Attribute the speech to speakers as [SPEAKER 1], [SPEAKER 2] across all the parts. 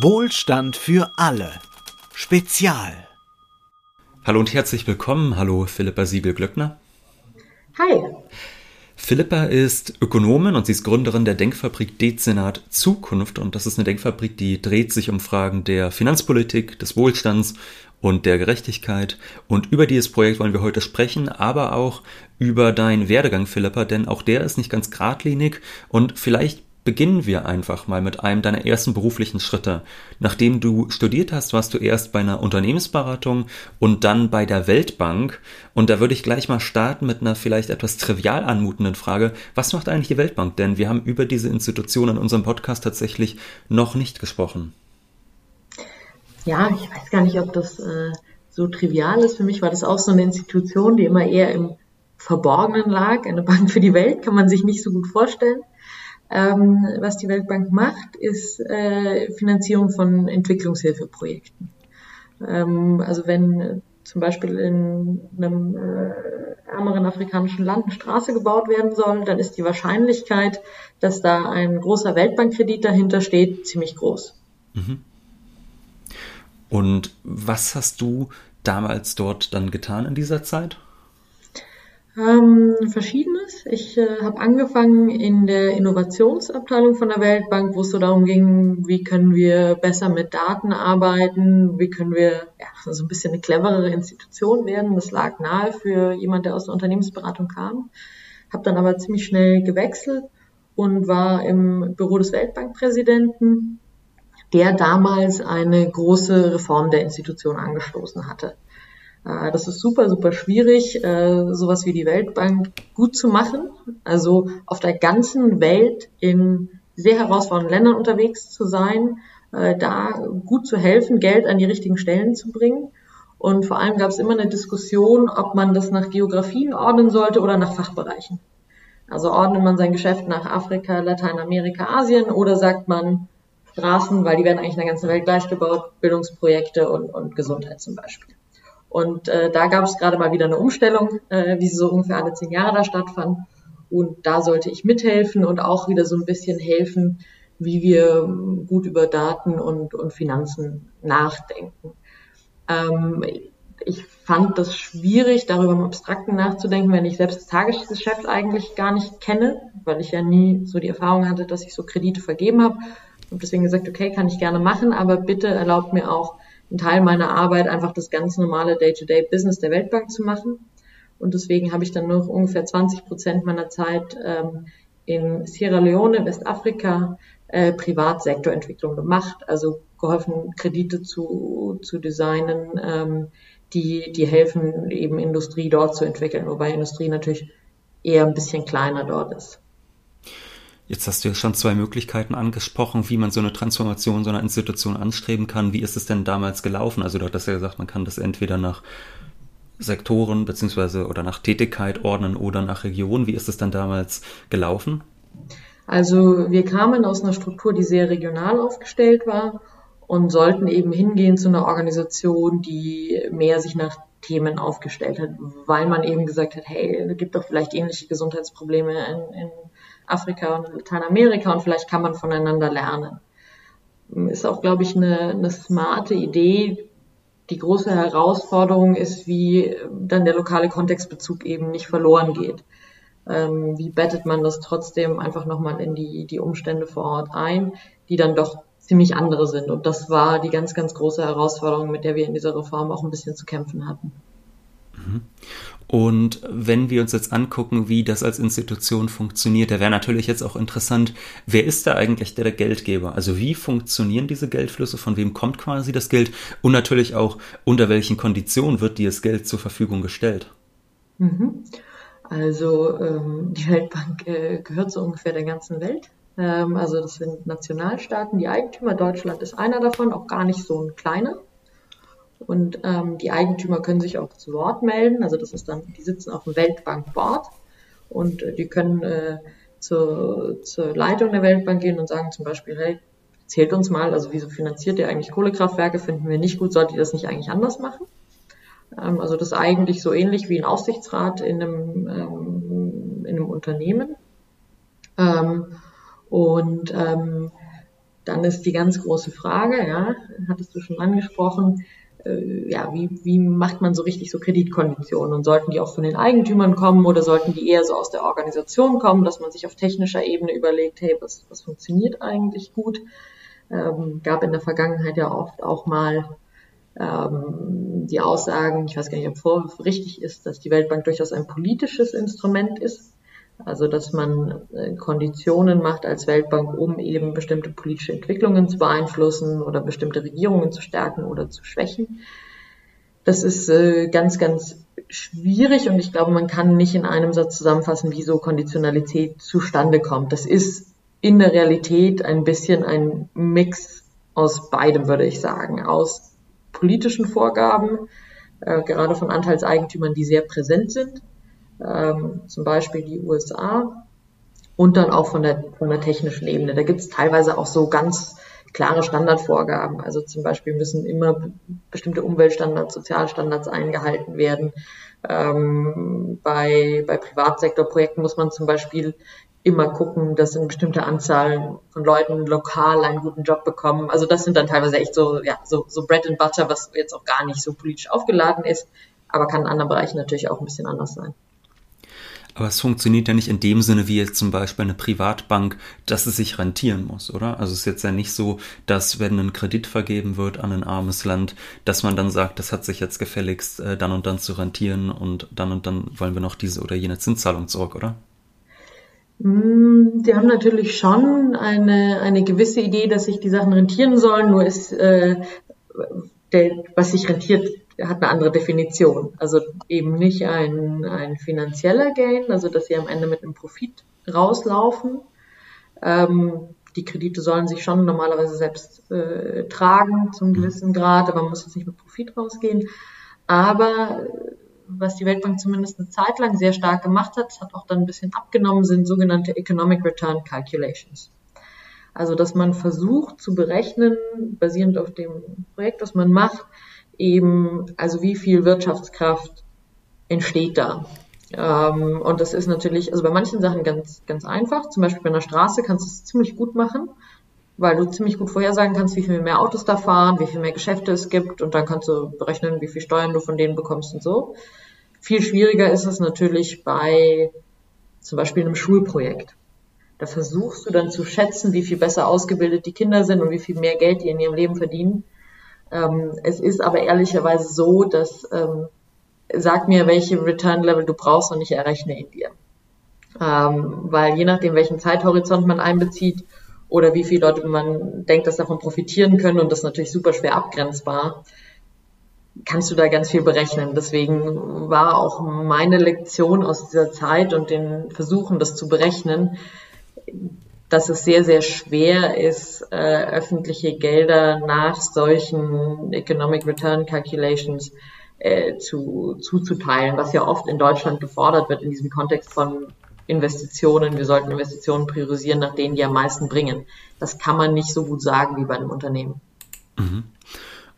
[SPEAKER 1] Wohlstand für alle. Spezial.
[SPEAKER 2] Hallo und herzlich willkommen. Hallo Philippa Siebel-Glöckner.
[SPEAKER 3] Hi.
[SPEAKER 2] Philippa ist Ökonomin und sie ist Gründerin der Denkfabrik Dezernat Zukunft. Und das ist eine Denkfabrik, die dreht sich um Fragen der Finanzpolitik, des Wohlstands und der Gerechtigkeit. Und über dieses Projekt wollen wir heute sprechen, aber auch über deinen Werdegang, Philippa, denn auch der ist nicht ganz geradlinig und vielleicht Beginnen wir einfach mal mit einem deiner ersten beruflichen Schritte. Nachdem du studiert hast, warst du erst bei einer Unternehmensberatung und dann bei der Weltbank. Und da würde ich gleich mal starten mit einer vielleicht etwas trivial anmutenden Frage. Was macht eigentlich die Weltbank? Denn wir haben über diese Institution in unserem Podcast tatsächlich noch nicht gesprochen.
[SPEAKER 3] Ja, ich weiß gar nicht, ob das äh, so trivial ist. Für mich war das auch so eine Institution, die immer eher im Verborgenen lag. Eine Bank für die Welt kann man sich nicht so gut vorstellen. Ähm, was die Weltbank macht, ist äh, Finanzierung von Entwicklungshilfeprojekten. Ähm, also wenn zum Beispiel in einem äh, ärmeren afrikanischen Land eine Straße gebaut werden soll, dann ist die Wahrscheinlichkeit, dass da ein großer Weltbankkredit dahinter steht, ziemlich groß. Mhm.
[SPEAKER 2] Und was hast du damals dort dann getan in dieser Zeit?
[SPEAKER 3] Ähm, Ich äh, habe angefangen in der Innovationsabteilung von der Weltbank, wo es so darum ging, wie können wir besser mit Daten arbeiten, wie können wir ja, so ein bisschen eine cleverere Institution werden. Das lag nahe für jemand, der aus der Unternehmensberatung kam. Habe dann aber ziemlich schnell gewechselt und war im Büro des Weltbankpräsidenten, der damals eine große Reform der Institution angestoßen hatte. Äh, das ist super, super schwierig, äh, sowas wie die Weltbank gut zu machen. Also auf der ganzen Welt in sehr herausfordernden Ländern unterwegs zu sein, äh, da gut zu helfen, Geld an die richtigen Stellen zu bringen. Und vor allem gab es immer eine Diskussion, ob man das nach Geografien ordnen sollte oder nach Fachbereichen. Also ordnet man sein Geschäft nach Afrika, Lateinamerika, Asien oder sagt man Straßen, weil die werden eigentlich in der ganzen Welt gleich gebaut, Bildungsprojekte und, und Gesundheit zum Beispiel. Und äh, da gab es gerade mal wieder eine Umstellung, äh, wie sie so ungefähr alle zehn Jahre da stattfand. Und da sollte ich mithelfen und auch wieder so ein bisschen helfen, wie wir gut über Daten und, und Finanzen nachdenken. Ähm, ich fand das schwierig, darüber im Abstrakten nachzudenken, wenn ich selbst das Tagesgeschäft eigentlich gar nicht kenne, weil ich ja nie so die Erfahrung hatte, dass ich so Kredite vergeben habe. Und deswegen gesagt, okay, kann ich gerne machen, aber bitte erlaubt mir auch ein Teil meiner Arbeit einfach das ganz normale Day-to-Day-Business der Weltbank zu machen. Und deswegen habe ich dann noch ungefähr 20 Prozent meiner Zeit ähm, in Sierra Leone, Westafrika, äh, Privatsektorentwicklung gemacht, also geholfen, Kredite zu, zu designen, ähm, die, die helfen, eben Industrie dort zu entwickeln, wobei Industrie natürlich eher ein bisschen kleiner dort ist.
[SPEAKER 2] Jetzt hast du ja schon zwei Möglichkeiten angesprochen, wie man so eine Transformation so einer Institution anstreben kann. Wie ist es denn damals gelaufen? Also du hattest ja gesagt, man kann das entweder nach Sektoren beziehungsweise oder nach Tätigkeit ordnen oder nach Region. Wie ist es dann damals gelaufen?
[SPEAKER 3] Also wir kamen aus einer Struktur, die sehr regional aufgestellt war und sollten eben hingehen zu einer Organisation, die mehr sich nach Themen aufgestellt hat, weil man eben gesagt hat, hey, es gibt doch vielleicht ähnliche Gesundheitsprobleme in, in Afrika und Lateinamerika und vielleicht kann man voneinander lernen. Ist auch, glaube ich, eine, eine smarte Idee. Die große Herausforderung ist, wie dann der lokale Kontextbezug eben nicht verloren geht. Ähm, wie bettet man das trotzdem einfach nochmal in die, die Umstände vor Ort ein, die dann doch ziemlich andere sind. Und das war die ganz, ganz große Herausforderung, mit der wir in dieser Reform auch ein bisschen zu kämpfen hatten.
[SPEAKER 2] Und wenn wir uns jetzt angucken, wie das als Institution funktioniert, da wäre natürlich jetzt auch interessant, wer ist da eigentlich der Geldgeber? Also wie funktionieren diese Geldflüsse? Von wem kommt quasi das Geld? Und natürlich auch, unter welchen Konditionen wird dieses Geld zur Verfügung gestellt?
[SPEAKER 3] Mhm. Also ähm, die Weltbank äh, gehört so ungefähr der ganzen Welt. Ähm, also das sind Nationalstaaten, die Eigentümer. Deutschland ist einer davon, auch gar nicht so ein kleiner. Und ähm, die Eigentümer können sich auch zu Wort melden. Also das ist dann, die sitzen auf dem Weltbank-Board und äh, die können äh, zur, zur Leitung der Weltbank gehen und sagen zum Beispiel, hey, zählt uns mal, also wieso finanziert ihr eigentlich Kohlekraftwerke? Finden wir nicht gut, sollt ihr das nicht eigentlich anders machen? Ähm, also das ist eigentlich so ähnlich wie ein Aufsichtsrat in einem, ähm, in einem Unternehmen. Ähm, und ähm, dann ist die ganz große Frage, ja, hattest du schon angesprochen, äh, ja, wie, wie macht man so richtig so Kreditkonditionen und sollten die auch von den Eigentümern kommen oder sollten die eher so aus der Organisation kommen, dass man sich auf technischer Ebene überlegt, hey, was, was funktioniert eigentlich gut? Ähm, gab in der Vergangenheit ja oft auch mal ähm, die Aussagen, ich weiß gar nicht, ob Vorwurf richtig ist, dass die Weltbank durchaus ein politisches Instrument ist. Also, dass man äh, Konditionen macht als Weltbank, um eben bestimmte politische Entwicklungen zu beeinflussen oder bestimmte Regierungen zu stärken oder zu schwächen. Das ist äh, ganz, ganz schwierig und ich glaube, man kann nicht in einem Satz zusammenfassen, wie so Konditionalität zustande kommt. Das ist in der Realität ein bisschen ein Mix aus beidem, würde ich sagen. Aus politischen Vorgaben, äh, gerade von Anteilseigentümern, die sehr präsent sind, ähm, zum Beispiel die USA, und dann auch von der, von der technischen Ebene. Da gibt es teilweise auch so ganz klare Standardvorgaben. Also zum Beispiel müssen immer bestimmte Umweltstandards, Sozialstandards eingehalten werden. Ähm, bei, bei Privatsektorprojekten muss man zum Beispiel immer gucken, dass eine bestimmte Anzahl von Leuten lokal einen guten Job bekommen. Also das sind dann teilweise echt so, ja, so, so Bread and Butter, was jetzt auch gar nicht so politisch aufgeladen ist, aber kann in anderen Bereichen natürlich auch ein bisschen anders sein.
[SPEAKER 2] Aber es funktioniert ja nicht in dem Sinne wie jetzt zum Beispiel eine Privatbank, dass es sich rentieren muss, oder? Also es ist jetzt ja nicht so, dass wenn ein Kredit vergeben wird an ein armes Land, dass man dann sagt, das hat sich jetzt gefälligst äh, dann und dann zu rentieren und dann und dann wollen wir noch diese oder jene Zinszahlung zurück, oder?
[SPEAKER 3] Mm, die haben natürlich schon eine, eine gewisse Idee, dass sich die Sachen rentieren sollen, nur ist, äh, der, was sich rentiert, hat eine andere Definition. Also eben nicht ein, ein finanzieller Gain, also dass sie am Ende mit einem Profit rauslaufen. Ähm, die Kredite sollen sich schon normalerweise selbst äh, tragen zum gewissen Grad, aber man muss jetzt nicht mit Profit rausgehen. Aber was die Weltbank zumindest eine Zeit lang sehr stark gemacht hat, hat auch dann ein bisschen abgenommen, sind sogenannte Economic Return Calculations. Also, dass man versucht zu berechnen, basierend auf dem Projekt, das man macht, eben, also wie viel Wirtschaftskraft entsteht da. Ähm, und das ist natürlich, also bei manchen Sachen ganz, ganz einfach. Zum Beispiel bei einer Straße kannst du es ziemlich gut machen weil du ziemlich gut vorhersagen kannst, wie viel mehr Autos da fahren, wie viel mehr Geschäfte es gibt und dann kannst du berechnen, wie viel Steuern du von denen bekommst und so. Viel schwieriger ist es natürlich bei zum Beispiel einem Schulprojekt. Da versuchst du dann zu schätzen, wie viel besser ausgebildet die Kinder sind und wie viel mehr Geld die in ihrem Leben verdienen. Ähm, es ist aber ehrlicherweise so, dass ähm, sag mir, welche Return Level du brauchst und ich errechne ihn dir. Ähm, weil je nachdem, welchen Zeithorizont man einbezieht, oder wie viele Leute man denkt, dass davon profitieren können und das ist natürlich super schwer abgrenzbar, kannst du da ganz viel berechnen. Deswegen war auch meine Lektion aus dieser Zeit und den Versuchen, das zu berechnen, dass es sehr, sehr schwer ist, äh, öffentliche Gelder nach solchen Economic Return Calculations äh, zu, zuzuteilen, was ja oft in Deutschland gefordert wird in diesem Kontext von Investitionen, wir sollten Investitionen priorisieren nach denen, die am meisten bringen. Das kann man nicht so gut sagen wie bei einem Unternehmen.
[SPEAKER 2] Mhm.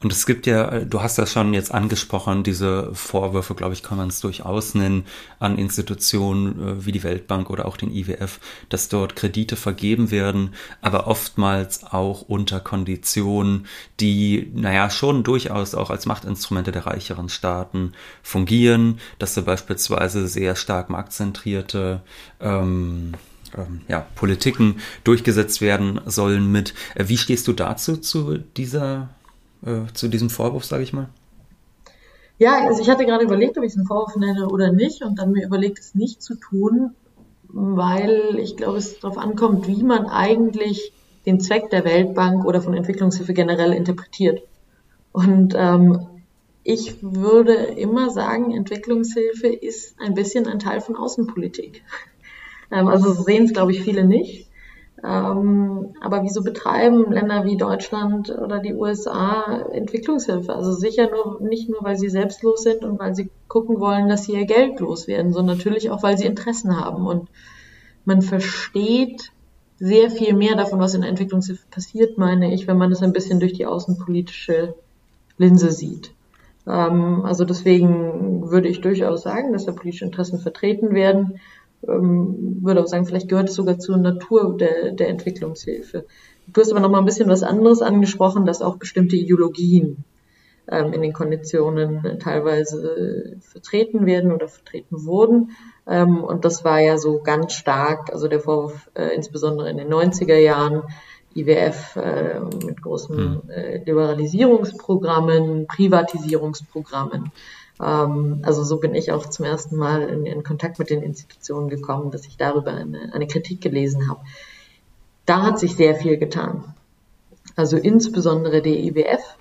[SPEAKER 2] Und es gibt ja, du hast das schon jetzt angesprochen, diese Vorwürfe, glaube ich, kann man es durchaus nennen, an Institutionen äh, wie die Weltbank oder auch den IWF, dass dort Kredite vergeben werden, aber oftmals auch unter Konditionen, die, naja, schon durchaus auch als Machtinstrumente der reicheren Staaten fungieren, dass da beispielsweise sehr stark marktzentrierte ähm, ähm, ja, Politiken durchgesetzt werden sollen mit. Äh, wie stehst du dazu, zu dieser äh, zu diesem Vorwurf, sage ich mal?
[SPEAKER 3] Ja, also ich hatte gerade überlegt, ob ich es einen Vorwurf nenne oder nicht und dann mir überlegt, es nicht zu tun, weil ich glaube, es darauf ankommt, wie man eigentlich den Zweck der Weltbank oder von Entwicklungshilfe generell interpretiert. Und ähm, ich würde immer sagen, Entwicklungshilfe ist ein bisschen ein Teil von Außenpolitik. Ähm, also sehen es, glaube ich, viele nicht. Ähm, aber wieso betreiben Länder wie Deutschland oder die USA Entwicklungshilfe? Also sicher nur, nicht nur, weil sie selbstlos sind und weil sie gucken wollen, dass sie ihr Geld loswerden, sondern natürlich auch, weil sie Interessen haben. Und man versteht sehr viel mehr davon, was in der Entwicklungshilfe passiert, meine ich, wenn man das ein bisschen durch die außenpolitische Linse sieht. Ähm, also deswegen würde ich durchaus sagen, dass da politische Interessen vertreten werden. Ähm, würde auch sagen, vielleicht gehört es sogar zur Natur der, der Entwicklungshilfe. Du hast aber noch mal ein bisschen was anderes angesprochen, dass auch bestimmte Ideologien ähm, in den Konditionen teilweise vertreten werden oder vertreten wurden. Ähm, und das war ja so ganz stark, also der Vorwurf äh, insbesondere in den 90er Jahren, IWF äh, mit großen hm. äh, Liberalisierungsprogrammen, Privatisierungsprogrammen. Ähm, also so bin ich auch zum ersten Mal in, in, Kontakt mit den Institutionen gekommen, dass ich darüber eine, eine Kritik gelesen habe. Da hat sich sehr viel getan. Also insbesondere der IWF,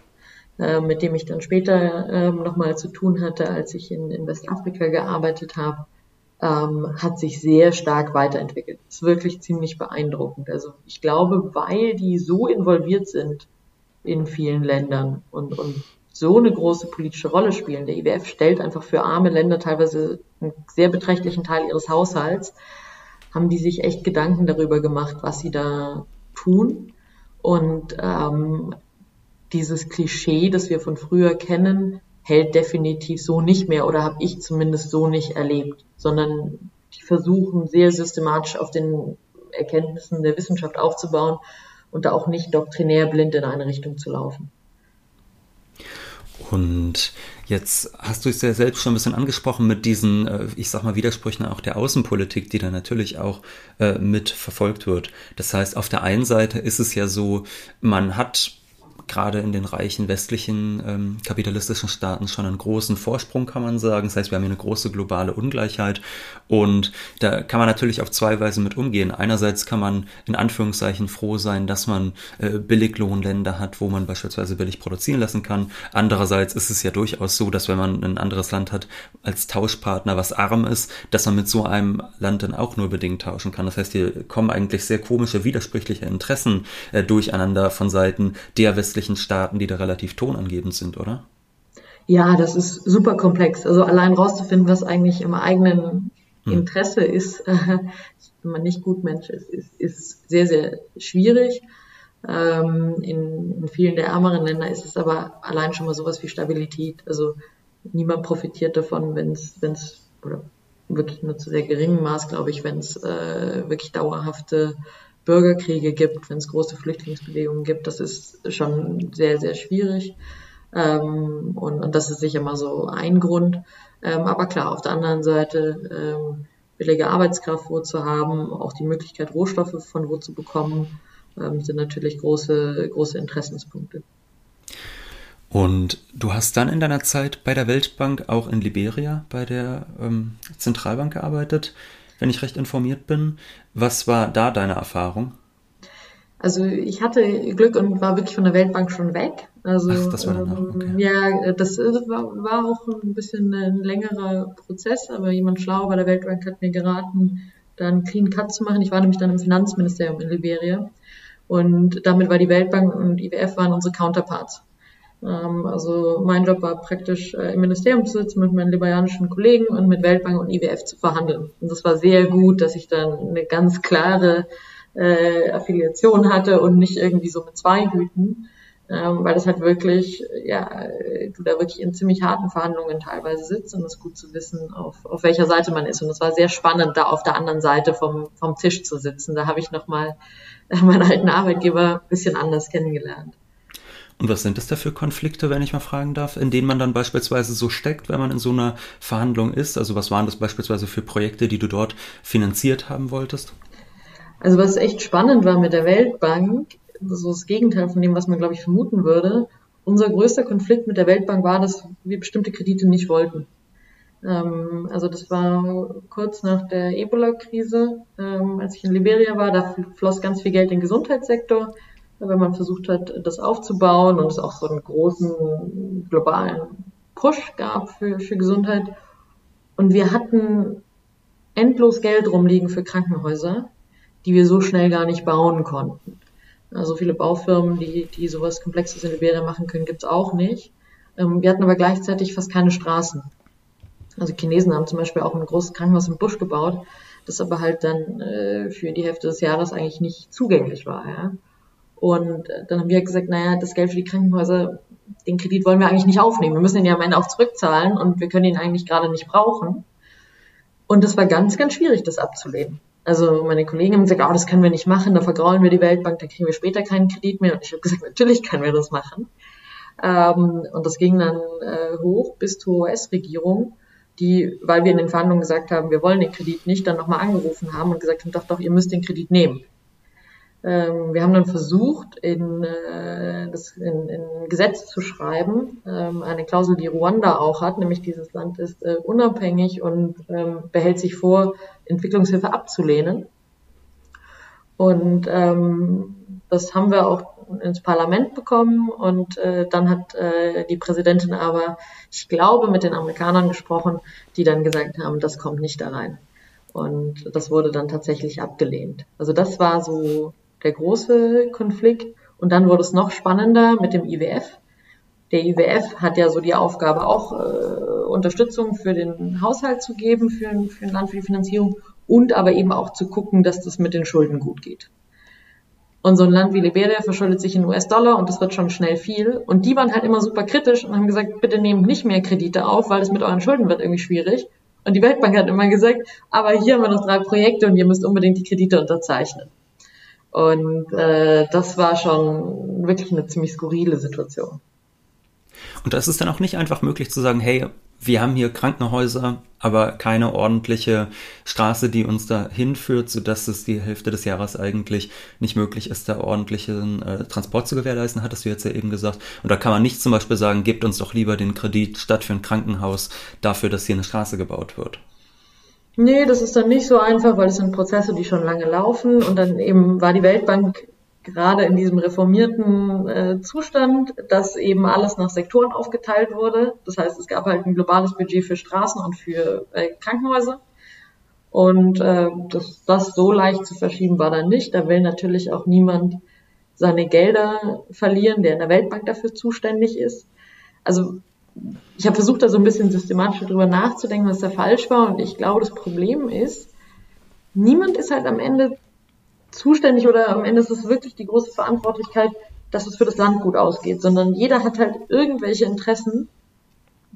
[SPEAKER 3] äh, mit dem ich dann später äh, nochmal zu tun hatte, als ich in, in Westafrika gearbeitet habe, ähm, hat sich sehr stark weiterentwickelt. Ist wirklich ziemlich beeindruckend. Also ich glaube, weil die so involviert sind in vielen Ländern und, und so eine große politische Rolle spielen. Der IWF stellt einfach für arme Länder teilweise einen sehr beträchtlichen Teil ihres Haushalts, haben die sich echt Gedanken darüber gemacht, was sie da tun. Und ähm, dieses Klischee, das wir von früher kennen, hält definitiv so nicht mehr oder habe ich zumindest so nicht erlebt, sondern die versuchen sehr systematisch auf den Erkenntnissen der Wissenschaft aufzubauen und da auch nicht doktrinär blind in eine Richtung zu laufen.
[SPEAKER 2] Und jetzt hast du es ja selbst schon ein bisschen angesprochen mit diesen, äh, ich sag mal, Widersprüchen auch der Außenpolitik, die da natürlich auch äh, mit verfolgt wird. Das heißt, auf der einen Seite ist es ja so, man hat gerade in den reichen westlichen ähm, kapitalistischen Staaten schon einen großen Vorsprung, kann man sagen. Das heißt, wir haben hier eine große globale Ungleichheit und da kann man natürlich auf zwei Weisen mit umgehen. Einerseits kann man in Anführungszeichen froh sein, dass man äh, Billiglohnländer hat, wo man beispielsweise billig produzieren lassen kann. Andererseits ist es ja durchaus so, dass wenn man ein anderes Land hat als Tauschpartner, was arm ist, dass man mit so einem Land dann auch nur bedingt tauschen kann. Das heißt, hier kommen eigentlich sehr komische, widersprüchliche Interessen äh, durcheinander von Seiten der West westlichen Staaten, die da relativ tonangebend sind, oder?
[SPEAKER 3] Ja, das ist super komplex. Also allein rauszufinden, was eigentlich im eigenen hm. Interesse hm. ist, äh, wenn man nicht gut Mensch ist, ist, ist sehr, sehr schwierig. Ähm, in, in vielen der ärmeren Länder ist es aber allein schon mal sowas wie Stabilität. Also niemand profitiert davon, wenn es, wenn es, oder wirklich nur zu sehr geringem Maß, glaube ich, wenn es äh, wirklich dauerhafte Bürgerkriege gibt, wenn es große Flüchtlingsbewegungen gibt. Das ist schon sehr, sehr schwierig. Ähm, und, und das ist sicher mal so ein Grund. Ähm, aber klar, auf der anderen Seite ähm, billige Arbeitskraft wo zu haben, auch die Möglichkeit, Rohstoffe von wo zu bekommen, ähm, sind natürlich große, große Interessenspunkte.
[SPEAKER 2] Und du hast dann in deiner Zeit bei der Weltbank auch in Liberia bei der ähm, Zentralbank gearbeitet wenn ich recht informiert bin. Was war da deine Erfahrung?
[SPEAKER 3] Also ich hatte Glück und war wirklich von der Weltbank schon weg. Also
[SPEAKER 2] Ach, das war danach, okay.
[SPEAKER 3] Ähm, ja, das war, war auch ein bisschen ein längerer Prozess, aber jemand schlau bei der Weltbank hat mir geraten, da einen Clean Cut zu machen. Ich war nämlich dann im Finanzministerium in Liberia und damit war die Weltbank und IWF waren unsere Counterparts. Ähm, also mein Job war praktisch äh, im Ministerium zu sitzen mit meinen liberianischen Kollegen und mit Weltbank und IWF zu verhandeln. Und das war sehr gut, dass ich dann eine ganz klare äh, Affiliation hatte und nicht irgendwie so mit zwei Hüten, ähm, weil das halt wirklich, ja, du da wirklich in ziemlich harten Verhandlungen teilweise sitzt und es ist gut zu wissen, auf, auf welcher Seite man ist. Und es war sehr spannend, da auf der anderen Seite vom, vom Tisch zu sitzen. Da habe ich nochmal meinen alten Arbeitgeber ein bisschen anders kennengelernt.
[SPEAKER 2] Und was sind das da für Konflikte, wenn ich mal fragen darf, in denen man dann beispielsweise so steckt, wenn man in so einer Verhandlung ist? Also was waren das beispielsweise für Projekte, die du dort finanziert haben wolltest?
[SPEAKER 3] Also was echt spannend war mit der Weltbank, so das Gegenteil von dem, was man glaube ich vermuten würde. Unser größter Konflikt mit der Weltbank war, dass wir bestimmte Kredite nicht wollten. Ähm, also das war kurz nach der Ebola-Krise, ähm, als ich in Liberia war, da floss ganz viel Geld in den Gesundheitssektor wenn man versucht hat, das aufzubauen und es auch so einen großen globalen Push gab für, für Gesundheit. Und wir hatten endlos Geld rumliegen für Krankenhäuser, die wir so schnell gar nicht bauen konnten. Also viele Baufirmen, die, die sowas Komplexes in Liberia machen können, gibt's auch nicht. Ähm, wir hatten aber gleichzeitig fast keine Straßen. Also Chinesen haben zum Beispiel auch ein großes Krankenhaus im Busch gebaut, das aber halt dann äh, für die Hälfte des Jahres eigentlich nicht zugänglich war. Ja? Und dann haben wir gesagt, naja, das Geld für die Krankenhäuser, den Kredit wollen wir eigentlich nicht aufnehmen. Wir müssen ihn ja am Ende auch zurückzahlen und wir können ihn eigentlich gerade nicht brauchen. Und das war ganz, ganz schwierig, das abzulehnen. Also meine Kollegen haben gesagt, oh, das können wir nicht machen, da vergraulen wir die Weltbank, da kriegen wir später keinen Kredit mehr. Und ich habe gesagt, natürlich können wir das machen. Ähm, und das ging dann äh, hoch bis zur US-Regierung, die, weil wir in den Verhandlungen gesagt haben, wir wollen den Kredit nicht, dann nochmal angerufen haben und gesagt haben, doch, doch, ihr müsst den Kredit nehmen. Ähm, wir haben dann versucht, in, äh, das in, in Gesetz zu schreiben, ähm, eine Klausel, die Ruanda auch hat, nämlich dieses Land ist äh, unabhängig und ähm, behält sich vor, Entwicklungshilfe abzulehnen. Und ähm, das haben wir auch ins Parlament bekommen und äh, dann hat äh, die Präsidentin aber, ich glaube, mit den Amerikanern gesprochen, die dann gesagt haben, das kommt nicht da rein. Und das wurde dann tatsächlich abgelehnt. Also das war so der große Konflikt. Und dann wurde es noch spannender mit dem IWF. Der IWF hat ja so die Aufgabe, auch äh, Unterstützung für den Haushalt zu geben, für, für ein Land, für die Finanzierung und aber eben auch zu gucken, dass das mit den Schulden gut geht. Und so ein Land wie Liberia verschuldet sich in US-Dollar und das wird schon schnell viel. Und die waren halt immer super kritisch und haben gesagt, bitte nehmt nicht mehr Kredite auf, weil es mit euren Schulden wird irgendwie schwierig. Und die Weltbank hat immer gesagt, aber hier haben wir noch drei Projekte und ihr müsst unbedingt die Kredite unterzeichnen. Und äh, das war schon wirklich eine ziemlich skurrile Situation.
[SPEAKER 2] Und das ist dann auch nicht einfach möglich zu sagen, hey, wir haben hier Krankenhäuser, aber keine ordentliche Straße, die uns da hinführt, sodass es die Hälfte des Jahres eigentlich nicht möglich ist, da ordentlichen äh, Transport zu gewährleisten, hattest du jetzt ja eben gesagt. Und da kann man nicht zum Beispiel sagen, gebt uns doch lieber den Kredit statt für ein Krankenhaus dafür, dass hier eine Straße gebaut wird.
[SPEAKER 3] Nee, das ist dann nicht so einfach, weil es sind Prozesse, die schon lange laufen und dann eben war die Weltbank gerade in diesem reformierten äh, Zustand, dass eben alles nach Sektoren aufgeteilt wurde. Das heißt, es gab halt ein globales Budget für Straßen und für äh, Krankenhäuser. Und äh, das, das so leicht zu verschieben war dann nicht. Da will natürlich auch niemand seine Gelder verlieren, der in der Weltbank dafür zuständig ist. Also ich habe versucht, da so ein bisschen systematisch drüber nachzudenken, was da falsch war. Und ich glaube, das Problem ist, niemand ist halt am Ende zuständig oder am Ende ist es wirklich die große Verantwortlichkeit, dass es für das Land gut ausgeht, sondern jeder hat halt irgendwelche Interessen,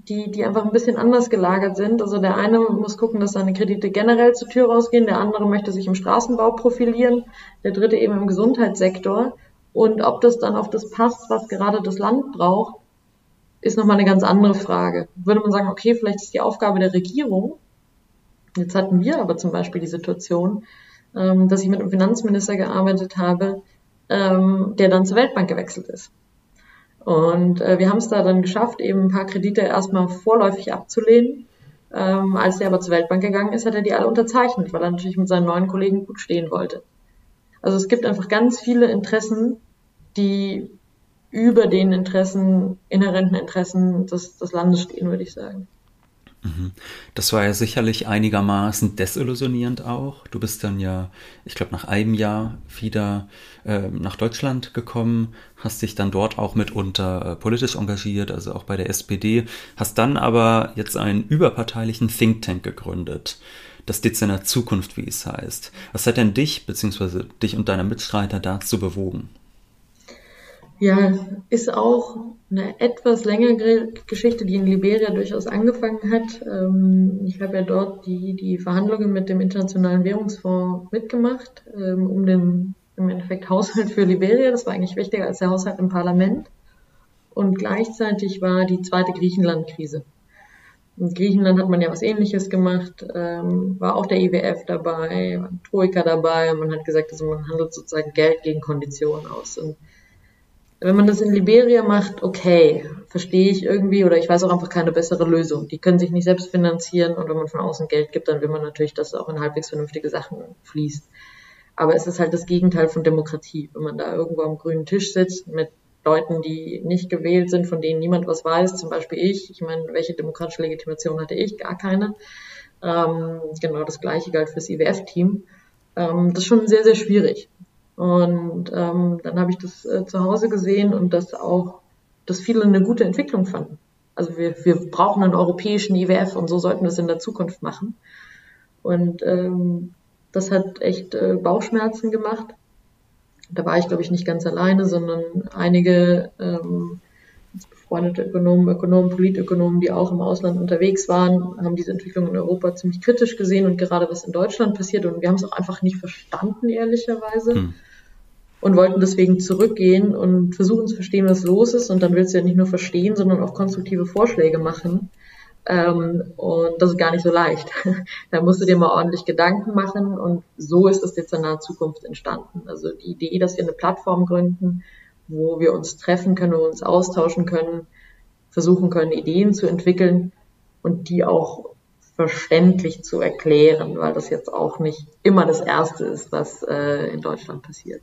[SPEAKER 3] die, die einfach ein bisschen anders gelagert sind. Also der eine muss gucken, dass seine Kredite generell zur Tür rausgehen, der andere möchte sich im Straßenbau profilieren, der dritte eben im Gesundheitssektor. Und ob das dann auf das passt, was gerade das Land braucht, ist nochmal eine ganz andere Frage. Würde man sagen, okay, vielleicht ist die Aufgabe der Regierung, jetzt hatten wir aber zum Beispiel die Situation, ähm, dass ich mit einem Finanzminister gearbeitet habe, ähm, der dann zur Weltbank gewechselt ist. Und äh, wir haben es da dann geschafft, eben ein paar Kredite erstmal vorläufig abzulehnen. Ähm, als er aber zur Weltbank gegangen ist, hat er die alle unterzeichnet, weil er natürlich mit seinen neuen Kollegen gut stehen wollte. Also es gibt einfach ganz viele Interessen, die über den Interessen, inhärenten Interessen des, des Landes stehen, würde ich sagen.
[SPEAKER 2] Mhm. Das war ja sicherlich einigermaßen desillusionierend auch. Du bist dann ja, ich glaube, nach einem Jahr wieder äh, nach Deutschland gekommen, hast dich dann dort auch mitunter äh, politisch engagiert, also auch bei der SPD, hast dann aber jetzt einen überparteilichen Think Tank gegründet. Das Dezernat Zukunft, wie es heißt. Was hat denn dich bzw. dich und deine Mitstreiter dazu bewogen?
[SPEAKER 3] Ja, ist auch eine etwas längere Geschichte, die in Liberia durchaus angefangen hat. Ähm, ich habe ja dort die, die Verhandlungen mit dem Internationalen Währungsfonds mitgemacht, ähm, um den im Endeffekt Haushalt für Liberia. Das war eigentlich wichtiger als der Haushalt im Parlament. Und gleichzeitig war die zweite Griechenland-Krise. In Griechenland hat man ja was ähnliches gemacht, ähm, war auch der IWF dabei, war Troika dabei und man hat gesagt, also man handelt sozusagen Geld gegen Konditionen aus. Und wenn man das in Liberia macht, okay, verstehe ich irgendwie oder ich weiß auch einfach keine bessere Lösung. Die können sich nicht selbst finanzieren und wenn man von außen Geld gibt, dann will man natürlich, dass auch in halbwegs vernünftige Sachen fließt. Aber es ist halt das Gegenteil von Demokratie, wenn man da irgendwo am grünen Tisch sitzt mit Leuten, die nicht gewählt sind, von denen niemand was weiß, zum Beispiel ich. Ich meine, welche demokratische Legitimation hatte ich? Gar keine. Ähm, genau das gleiche galt fürs IWF-Team. Ähm, das ist schon sehr, sehr schwierig. Und ähm, dann habe ich das äh, zu Hause gesehen und dass auch, dass viele eine gute Entwicklung fanden. Also wir, wir brauchen einen europäischen IWF und so sollten wir es in der Zukunft machen. Und ähm, das hat echt äh, Bauchschmerzen gemacht. Da war ich, glaube ich, nicht ganz alleine, sondern einige ähm, befreundete Ökonomen, Ökonomen, Politökonomen, die auch im Ausland unterwegs waren, haben diese Entwicklung in Europa ziemlich kritisch gesehen und gerade was in Deutschland passiert. Und wir haben es auch einfach nicht verstanden, ehrlicherweise. Hm. Und wollten deswegen zurückgehen und versuchen zu verstehen, was los ist. Und dann willst du ja nicht nur verstehen, sondern auch konstruktive Vorschläge machen. Ähm, und das ist gar nicht so leicht. da musst du dir mal ordentlich Gedanken machen. Und so ist das jetzt in naher Zukunft entstanden. Also die Idee, dass wir eine Plattform gründen, wo wir uns treffen können, wo wir uns austauschen können, versuchen können, Ideen zu entwickeln und die auch verständlich zu erklären, weil das jetzt auch nicht immer das Erste ist, was äh, in Deutschland passiert.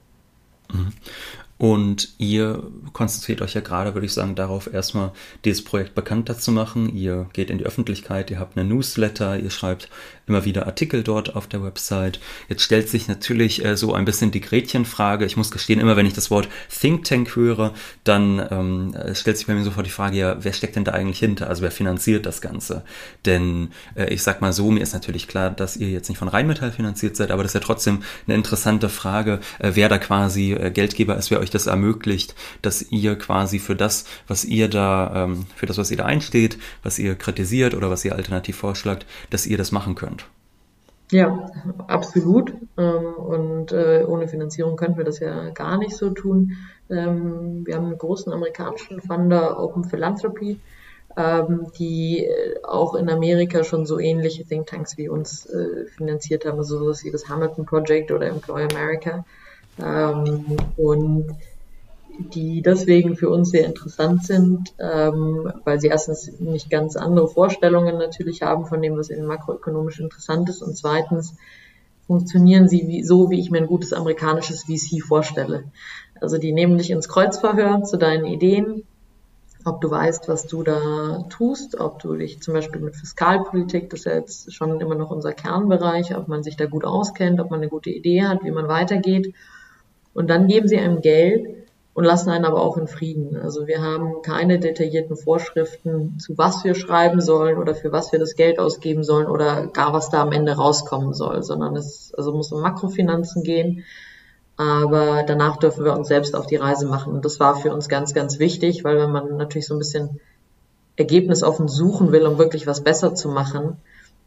[SPEAKER 2] Und ihr konzentriert euch ja gerade, würde ich sagen, darauf, erstmal dieses Projekt bekannter zu machen. Ihr geht in die Öffentlichkeit, ihr habt eine Newsletter, ihr schreibt immer wieder Artikel dort auf der Website. Jetzt stellt sich natürlich äh, so ein bisschen die Gretchenfrage. Ich muss gestehen, immer wenn ich das Wort Think Tank höre, dann ähm, stellt sich bei mir sofort die Frage, ja, wer steckt denn da eigentlich hinter? Also wer finanziert das Ganze? Denn äh, ich sag mal so, mir ist natürlich klar, dass ihr jetzt nicht von Rheinmetall finanziert seid, aber das ist ja trotzdem eine interessante Frage, äh, wer da quasi äh, Geldgeber ist, wer euch das ermöglicht, dass ihr quasi für das, was ihr da, ähm, für das, was ihr da einsteht, was ihr kritisiert oder was ihr alternativ vorschlagt, dass ihr das machen könnt.
[SPEAKER 3] Ja, absolut. Ähm, und äh, ohne Finanzierung könnten wir das ja gar nicht so tun. Ähm, wir haben einen großen amerikanischen Funder, Open Philanthropy, ähm, die äh, auch in Amerika schon so ähnliche Thinktanks wie uns äh, finanziert haben, also sowas wie das Hamilton Project oder Employ America. Ähm, und die deswegen für uns sehr interessant sind, ähm, weil sie erstens nicht ganz andere Vorstellungen natürlich haben von dem, was in makroökonomisch interessant ist und zweitens funktionieren sie wie, so, wie ich mir ein gutes amerikanisches VC vorstelle. Also die nehmen dich ins Kreuzverhör zu deinen Ideen, ob du weißt, was du da tust, ob du dich zum Beispiel mit Fiskalpolitik, das ist ja jetzt schon immer noch unser Kernbereich, ob man sich da gut auskennt, ob man eine gute Idee hat, wie man weitergeht und dann geben sie einem Geld und lassen einen aber auch in Frieden. Also wir haben keine detaillierten Vorschriften, zu was wir schreiben sollen oder für was wir das Geld ausgeben sollen oder gar was da am Ende rauskommen soll, sondern es also muss um Makrofinanzen gehen. Aber danach dürfen wir uns selbst auf die Reise machen. Und das war für uns ganz, ganz wichtig, weil wenn man natürlich so ein bisschen Ergebnis offen suchen will, um wirklich was besser zu machen,